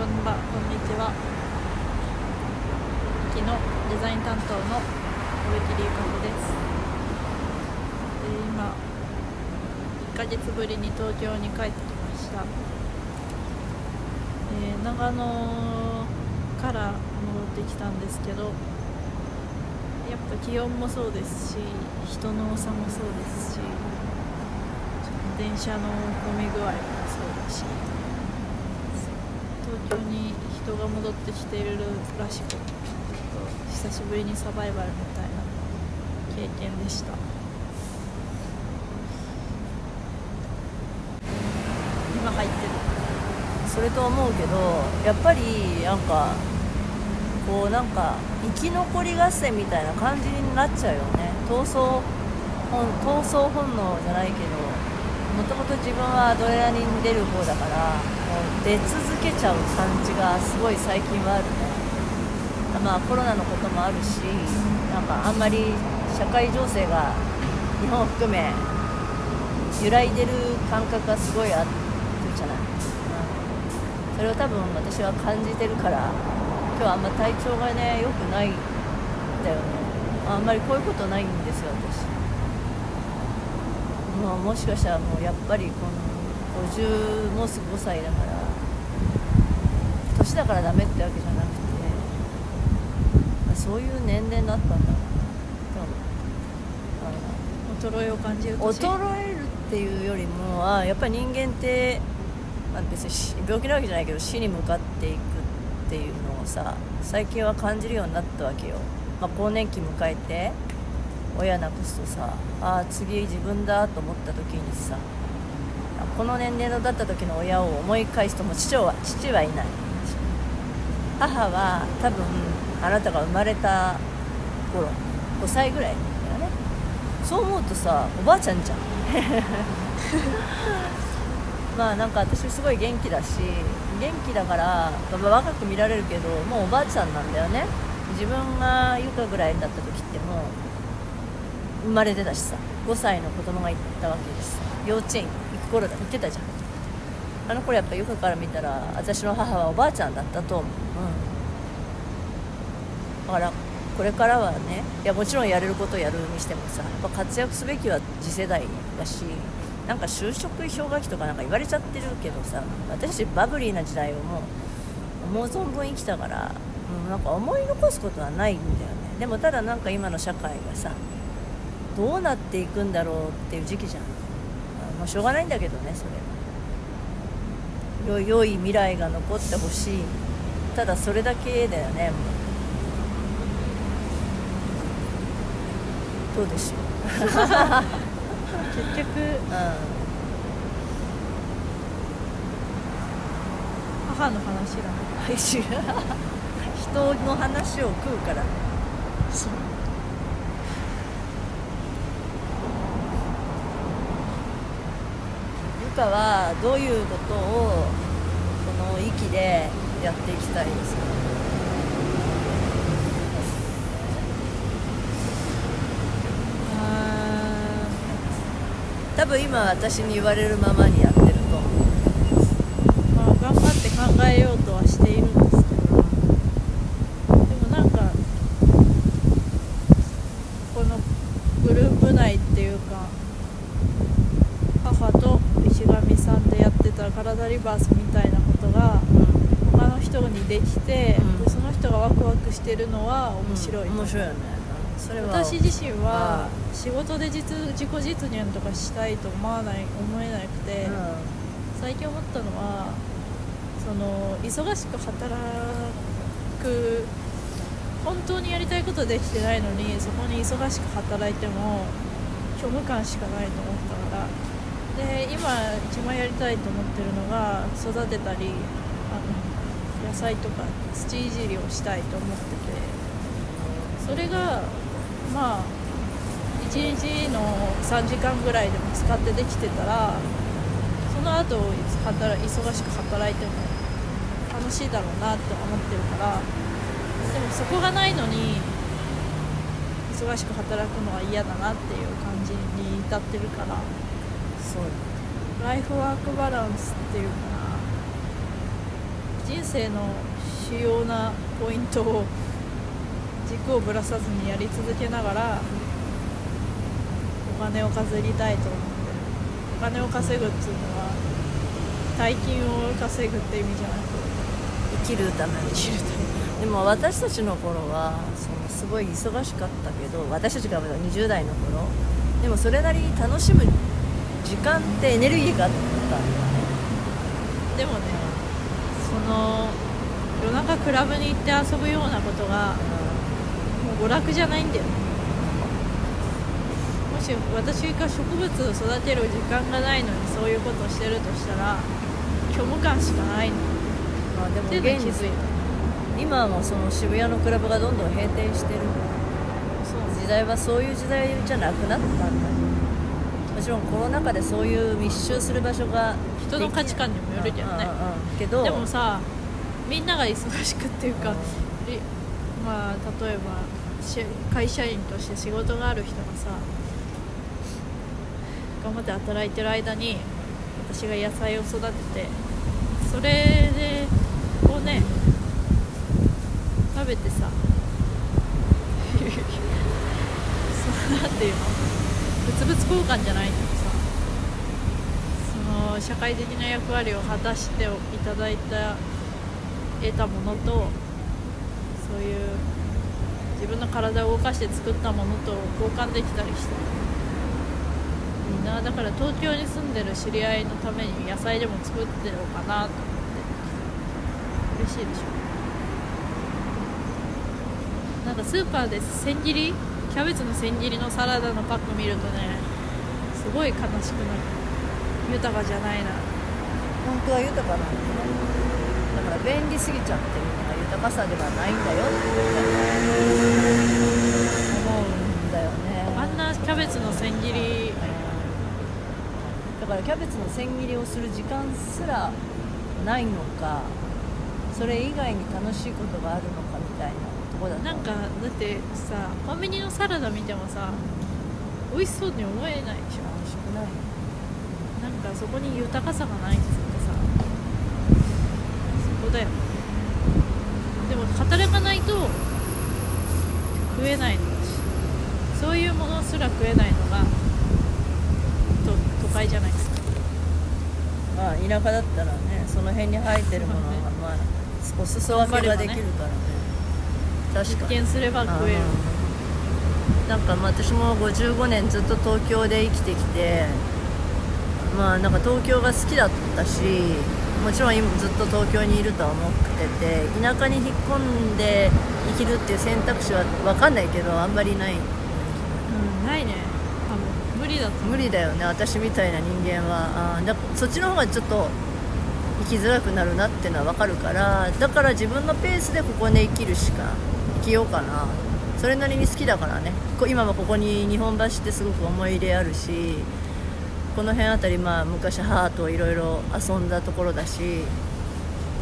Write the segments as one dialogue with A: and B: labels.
A: こんばんこんにちは。昨日デザイン担当の小木理香子です。で今1ヶ月ぶりに東京に帰ってきました、えー長野から戻ってきたんですけどやっぱ気温もそうですし人の多さもそうですし電車の混み具合もそうだし。京に人が戻ってきているらしく久しぶりにサバイバルみたいな経験でした。今入ってる。
B: それと思うけどやっぱりなんかこうなんか生き残り合戦みたいな感じになっちゃうよね。闘争本闘争本能じゃないけどもともと自分はアドレナリン出る方だからもう出続けちゃう感じがすごい最近はあるね。まあコロナのこともあるしなんかあんまり社会情勢が日本を含め揺らいでる感覚がすごいあるじゃない、うん、それを多分私は感じてるから今日はあんま体調がね良くないんだよね。あんまりこういうことないんですよ私。もうもしかしたらもうやっぱりこの50もうすぐ5歳だから年だからダメってわけじゃなくてそういう年齢になったんだな
A: 衰えを感じる
B: 衰えるっていうよりもあやっぱり人間って、まあ、別に病気なわけじゃないけど死に向かっていくっていうのをさ最近は感じるようになったわけよ、まあ、更年期迎えて親なくすとさあ次自分だと思った時にさこの年齢のだった時の親を思い返すとも父は父はいない。母は多分あなたが生まれた頃5歳ぐらいだよね。そう思うとさおばあちゃんじゃん。まあなんか私すごい元気だし元気だから、若く見られるけどもうおばあちゃんなんだよね。自分がゆかぐらいだった時ってもう生まれてたしさ5歳の子供がいたわけです。幼稚園。頃だ行ってたじゃん。あの頃やっぱゆかから見たら私の母はおばあちゃんだったと思う、うん、だからこれからはねいやもちろんやれることをやるにしてもさやっぱ活躍すべきは次世代だしなんか就職氷河期とかなんか言われちゃってるけどさ私バブリーな時代をもう思う存分生きたから、うん、なんか思い残すことはないんだよね。でもただなんか今の社会がさどうなっていくんだろうっていう時期じゃん。もうしょうがないんだけどねそれ。は良い未来が残ってほしい。ただそれだけだよねもう。どうでしょう。
A: 結局、
B: うん。
A: 母の話だ
B: 人の話を食うから。
A: そう
B: かはどういうことをこの域でやっていきたいですか？
A: あ
B: 多分今私に言われるままにやってると思う。
A: ーまあ頑張って考えようとはしているんですけどでもなんかこのグループ内っていうか母と石上さん体リバースみたいなことが他の人にできて、
B: うん。
A: でその人がワクワクしてるのは面白い、
B: 面白いよね。それは。
A: 私自身は仕事で実自己実現とかしたいと思わない思えなくて、
B: う
A: 最近思ったのはその忙しく働く本当にやりたいことできてないのにそこに忙しく働いても虚無感しかないと思ったからで今一番やりたいと思ってるのが育てたりあの野菜とか土いじりをしたいと思ってて。それがまあ1日の3時間ぐらいでも使ってできてたらその後働忙しく働いても楽しいだろうなって思ってるからでもそこがないのに忙しく働くのは嫌だなっていう感じに至ってるから。
B: そう。
A: ライフワークバランスっていうかなき人生の主要なポイントを軸をぶらさずにやり続けながらお金を稼ぎたいと思ってる。お金を稼ぐっていうのは大金を稼ぐって意味じゃなく
B: 生きるために。
A: 生きるため
B: でも私たちの頃はそのすごい忙しかったけど私たちが20代の頃でもそれなりに楽しむ時間ってエネルギーがあったんだよね。
A: でもねその夜中クラブに行って遊ぶようなことがもう娯楽じゃないんだよもし私が植物を育てる時間がないのにそういうことをしてるとしたら虚無感しかないの。
B: まあでも現
A: 気づいた。
B: 今はもうその渋谷のクラブがどんどん閉店してる。時代はそういう時代じゃなくなったんだもちろんコロナ禍でそういう密集する場所が
A: 人の価値観にもよるけどね。
B: うんうんうん。けど
A: でもさみんなが忙しくっていうか、
B: うん
A: りまあ例えばし会社員として仕事がある人がさ頑張って働いてる間に私が野菜を育ててそれでこうね食べてさ そのなんていうの？物交換じゃないけどさ。その社会的な役割を果たしていただいた得たものとそういう自分の体を動かして作ったものと交換できたりして。いいな。だから東京に住んでる知り合いのために野菜でも作ってようかなと思って。嬉しいでしょ。なんかスーパーで千切りキャベツの千切りのサラダのパック見るとねすごい悲しくなる。豊かじゃないな。
B: 本当は豊かなんだね。だから便利すぎちゃってるのが豊かさではないんだよって。思うんだよね。
A: あんなキャベツの千切り。
B: だからキャベツの千切りをする時間すらないのかそれ以外に楽しいことがあるのかみたいな。とこだと
A: なんかだってさコンビニのサラダ見てもさ美味しそうに思えないでしょ
B: 楽しくない。
A: なんかそこに豊かさがないっつってさそこだよでも働かないと食えないのだし。そういうものすら食えないのがと都会じゃないですか。
B: まあ田舎だったらねその辺に生えてるものがまあお裾分けができるからね確かに。
A: 実験すれば食える。
B: なんかまあ私も55年ずっと東京で生きてきてまあなんか東京が好きだったしもちろん今ずっと東京にいるとは思ってて田舎に引っ込んで生きるっていう選択肢は分かんないけどあんまりない。
A: うんないね。多分無理だ
B: 無理だよね私みたいな人間は。あーだそっちの方がちょっと生きづらくなるなっていうのは分かるからだから自分のペースでここで生きるしか生きようかな。それなりに好きだからね。今もここに日本橋ってすごく思い入れあるしこの辺あたりまあ昔母といろいろ遊んだところだし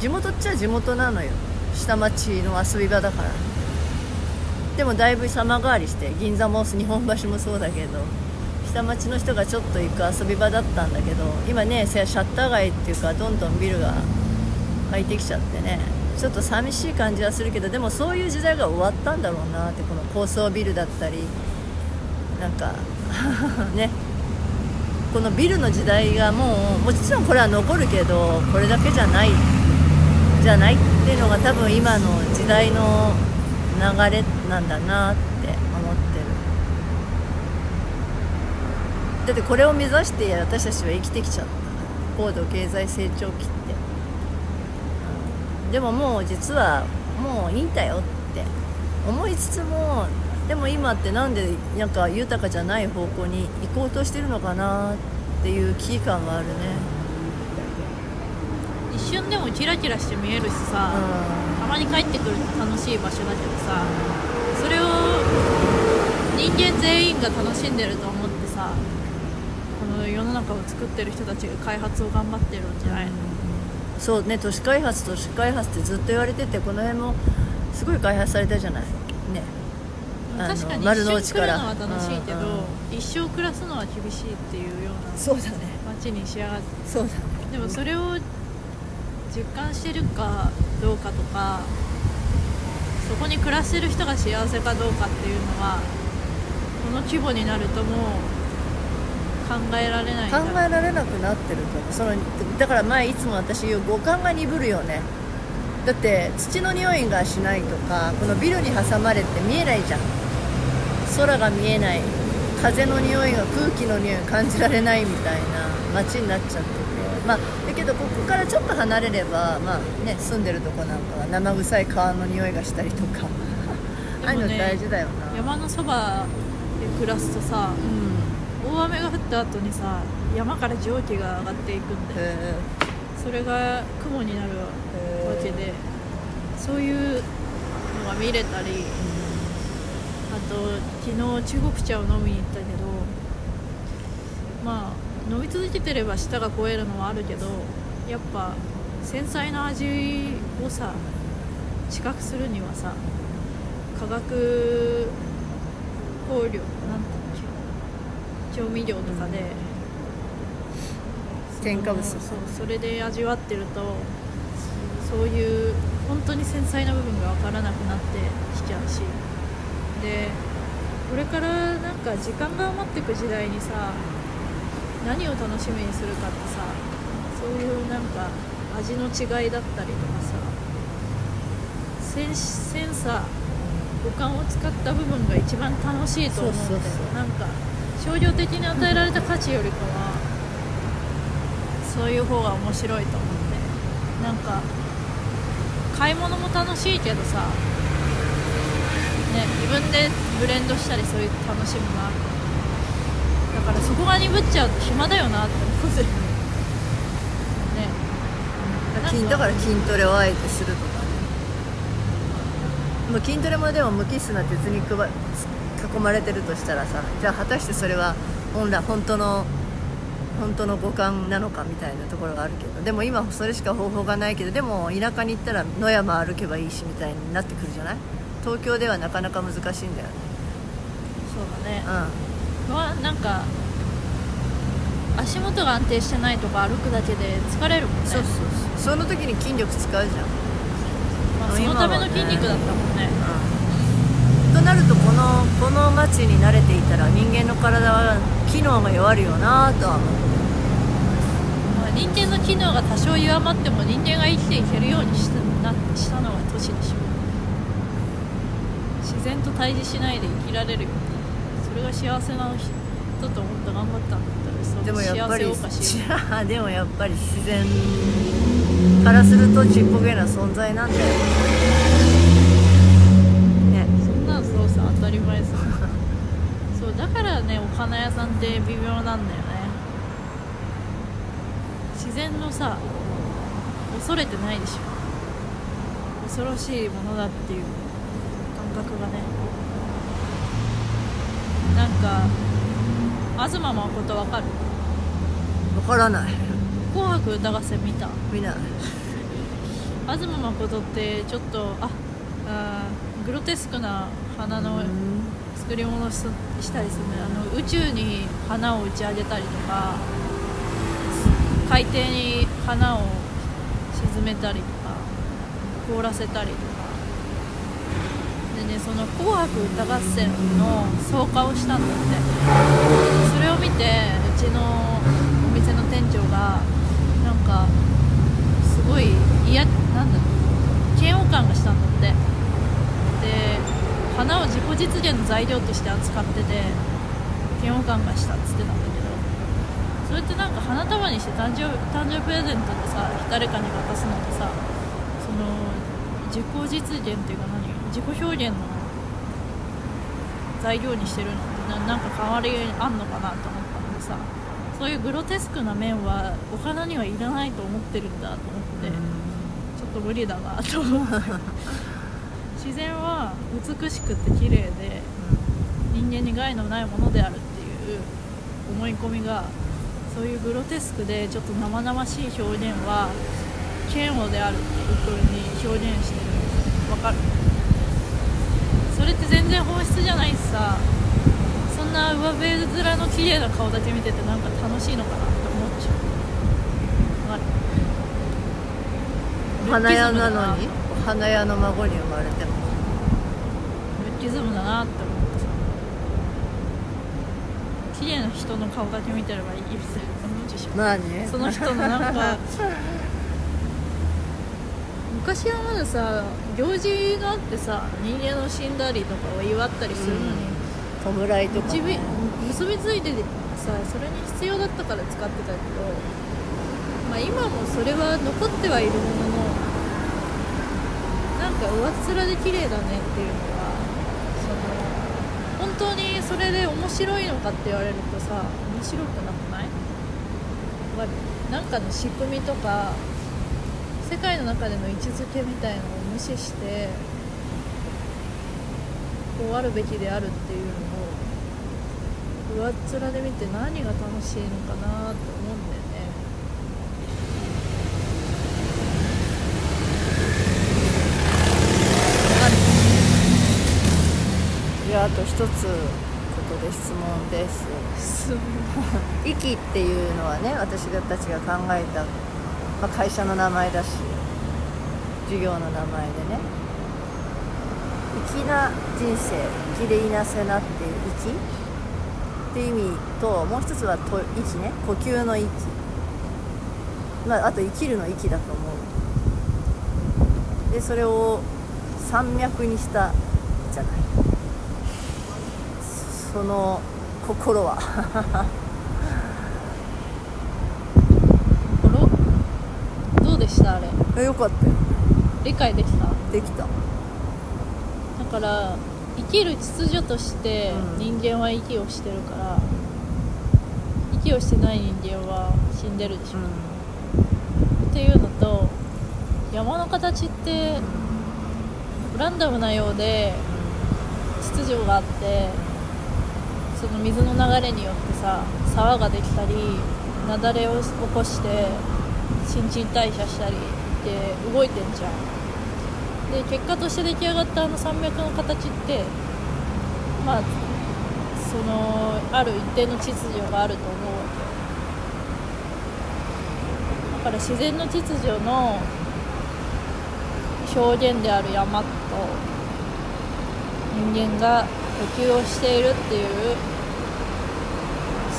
B: 地元っちゃ地元なのよ。下町の遊び場だから。でもだいぶ様変わりして銀座も日本橋もそうだけど下町の人がちょっと行く遊び場だったんだけど今ねシャッター街っていうかどんどんビルが入ってきちゃってね。ちょっと寂しい感じはするけどでもそういう時代が終わったんだろうなってこの高層ビルだったりなんか ね。このビルの時代がもうもちろんこれは残るけどこれだけじゃないじゃないっていうのが多分今の時代の流れなんだなって思ってる。だってこれを目指して私たちは生きてきちゃった。高度経済成長期って、でももう実はもういいんだよって思いつつもでも今ってなんでなんか豊かじゃない方向に行こうとしてるのかなっていう危機感はあるね。
A: 一瞬でもキラキラして見えるしさ、
B: う
A: たまに帰ってくると楽しい場所だけどさそれを人間全員が楽しんでると思ってさこの世の中を作ってる人たちが開発を頑張ってるんじゃないの、
B: んそうね都市開発都市開発ってずっと言われててこの辺もすごい開発されたじゃない。ね。あの
A: 確かに
B: 丸の内から。
A: のは楽しいけど、一生暮らすのは厳しいっていうような
B: そうだね。
A: 街に仕上がって。
B: そうだね。
A: でもそれを実感してるかどうかとかそこに暮らしてる人が幸せかどうかっていうのはこの規模になるともう考えられないん
B: 考
A: だ
B: えられなくなってるとそのだから前いつも私言う五感が鈍るよね。だって土の匂いがしないとかこのビルに挟まれて見えないじゃん。空が見えない。風の匂いが空気の匂いが感じられないみたいな街になっちゃってて。まあだけどここからちょっと離れればまあね住んでるとこなんかは生臭い川の匂いがしたりとか。ああいうの大事だよな。
A: 山のそばで暮らすとさ
B: うん
A: 大雨が降った後にさ山から蒸気が上がっていくんだよ。
B: へ
A: それが雲になるわ
B: え
A: けでそういうのが見れたりあと昨日中国茶を飲みに行ったけどまあ飲み続けてれば舌が肥えるのはあるけどやっぱ繊細な味をさ知覚するにはさ化学香料なんだっけ調味料とかで、
B: 添加物。
A: そうそれで味わってるとそういう本当に繊細な部分が分からなくなってきちゃうし。でこれからなんか時間が余っていく時代にさ何を楽しみにするかってさそういうなんか味の違いだったりとかさセンセンサー五感を使った部分が一番楽しいと思うんだよ。なんか商業的に与えられた価値よりかはそういう方が面白いと思って。なんか買い物も楽しいけどさね自分でブレンドしたりそういう楽しみもある。だからそこが鈍っちゃうと暇だよなって思ってね
B: 筋だから筋トレをあえてするとかね。もう筋トレもでも無機質な鉄にくば囲まれてるとしたらさじゃあ果たしてそれは本来本当の本当の五感なのかみたいなところがあるけどでも今それしか方法がないけどでも田舎に行ったら野山歩けばいいしみたいになってくるじゃない？東京ではなかなか難しいんだよね。
A: そうだね。
B: う
A: はなんか足元が安定してないとか歩くだけで疲れるもんね。
B: んそうそうそう。その時に筋力使うじゃん。
A: まあ、そのための筋肉だったもんね。
B: となるとこのこの街に慣れていたら人間の体は機能が弱るよなとは思う
A: まあ、人間の機能が多少弱まっても人間が生きていけるようにしたなしたのは都市でしょ自然と対峙しないで生きられる。よそれが幸せな人と思って頑張ったんだったらそ
B: でも
A: の
B: やっぱり でもやっぱり自然からするとちっぽけな存在なんだよね
A: そんなんそうさ当たり前さそうだからねお花屋さんって微妙なんだよね。自然のさ恐れてないでしょ。恐ろしいものだっていう感覚がね。なんか東誠わかる？
B: わからない「
A: 紅白歌合戦」見た？
B: みんな
A: 東誠ってちょっとああーグロテスクな花の作り物したりするあの宇宙に花を打ち上げたりとか海底に花を沈めたりとか凍らせたりとか。でねその「紅白歌合戦」の草加をしたんだって。それを見てうちのお店の店長がなんかすごい嫌なんだろう嫌悪感がしたんだって。で花を自己実現の材料として扱ってて嫌悪感がしたっつってたんだけど。それってなんか花束にして誕生誕生日プレゼントでさ誰かに渡すのとさその自己実現っていうか何自己表現の材料にしてるのってななんか変わりあんのかなと思ったのでさそういうグロテスクな面はお花にはいらないと思ってるんだと思ってちょっと無理だなと思って 自然は美しくて綺麗で人間に害のないものであるっていう思い込みがそういうグロテスクでちょっと生々しい表現は嫌悪であるっていう風に表現してるわかる？それって全然本質じゃないしさ。そんな上辺面の綺麗な顔だけ見ててなんか楽しいのかなって思っちゃう。
B: 花屋なのに？お花屋の孫に生まれても
A: ルッキズムだなって思ってさ綺麗な人の顔だけ見てればいいみたいな感じでしょ
B: まあね
A: その人のなんか。昔はまださ行事があってさ人間の死んだりとかを祝ったりするのに、
B: 弔いとか、
A: 結び
B: ね、
A: 結びついててさそれに必要だったから使ってたけど、まあ、今もそれは残ってはいるもののか上っ面で綺麗だねっていうのはその本当にそれで面白いのかって言われるとさ面白くなくない？わかる？なんかの仕組みとか世界の中での位置づけみたいのを無視してこうあるべきであるっていうのを上っ面で見て何が楽しいのかなって思うんだよね
B: いやあと一つここで質問です。
A: す
B: 息っていうのはね私たちが考えた、まあ、会社の名前だし授業の名前でね。粋な人生粋でいなせなっていう息って意味ともう一つはと息ね。呼吸の息。まああと生きるの息だと思う。でそれを山脈にしたじゃない。その心は。
A: 心？どうでしたあれ？
B: えよかったよ。
A: 理解できた？
B: できた。
A: だから生きる秩序として
B: うん。
A: 人間は息をしてるから、息をしてない人間は死んでるでしょ、っていうのと山の形ってランダムなようで秩序があってその水の流れによってさ沢ができたり雪崩を起こして新陳代謝したりって動いてんじゃん。で結果として出来上がったあの山脈の形ってまあそのある一定の秩序があると思うわけ。だから自然の秩序の表現である山と人間が呼吸をしているっていう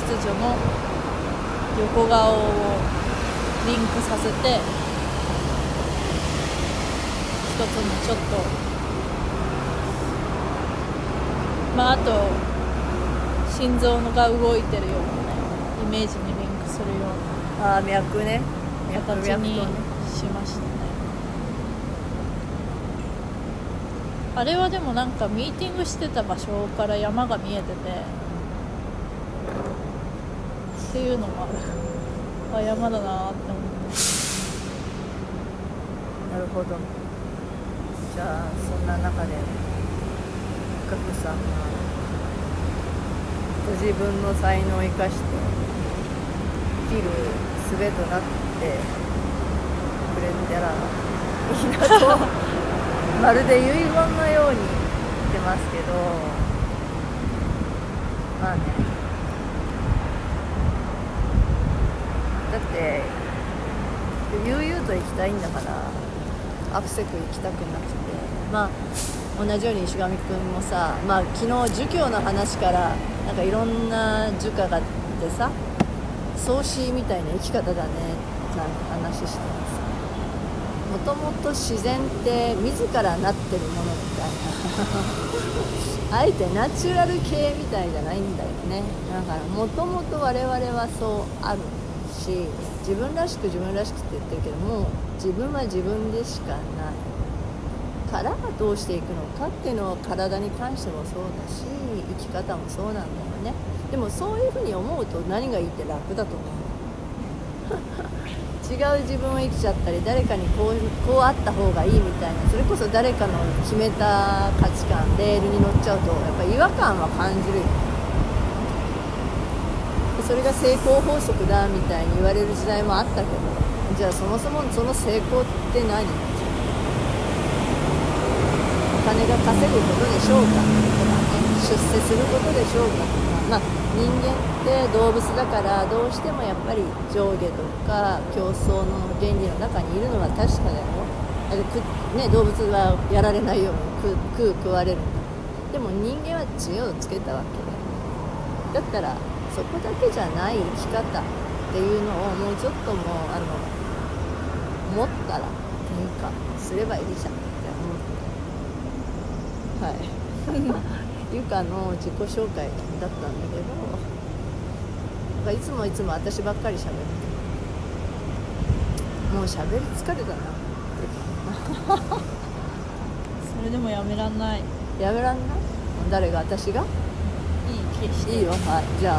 A: 秩序の横顔をリンクさせて一つのちょっとまああと心臓のが動いてるようなねイメージにリンクするような
B: ああ脈ね。脈
A: 形にしましたね。あれはでもなんかミーティングしてた場所から山が見えててっていうのもある山だなって思って。
B: なるほど。じゃあそんな中で深くさんがご自分の才能を生かして生きる術となってくれたらいいなと。まるで遺言のように言ってますけど。まあねだって悠々と行きたいんだからアクセク行きたくなくて。まあ同じように石上君もさ、まあ、昨日儒教の話からなんかいろんな儒家があってさ創始みたいな生き方だねなんて話してます。もともと自然って自らなってるものみたいな。あえてナチュラル系みたいじゃないんだよね。だからもともと我々はそうある。し自分らしく自分らしくって言ってるけども自分は自分でしかない。からどうしていくのかっていうのは体に関してもそうだし生き方もそうなんだよね。でもそういうふうに思うと何がいいって楽だと思う 違う自分を生きちゃったり誰かにこうこうあった方がいいみたいなそれこそ誰かの決めた価値観レールに乗っちゃうとやっぱ違和感は感じるよでそれが成功法則だみたいに言われる時代もあったけどじゃあそもそもその成功って何？お金が稼ぐことでしょうか？とかね出世することでしょうか？とかまあ人間って動物だからどうしてもやっぱり上下とか競争の原理の中にいるのは確かだよ。あれく、ね、動物はやられないように食う食われる。でも人間は知恵をつけたわけでだったらそこだけじゃない生き方っていうのをもうちょっともうあの持ったら変化すればいいじゃんって思ってはいゆかの自己紹介だったんだけどいつもいつも私ばっかり喋ってもう喋り疲れたな
A: それでもやめらんない
B: やめらんない誰が私が
A: いい
B: いいよはいじゃあ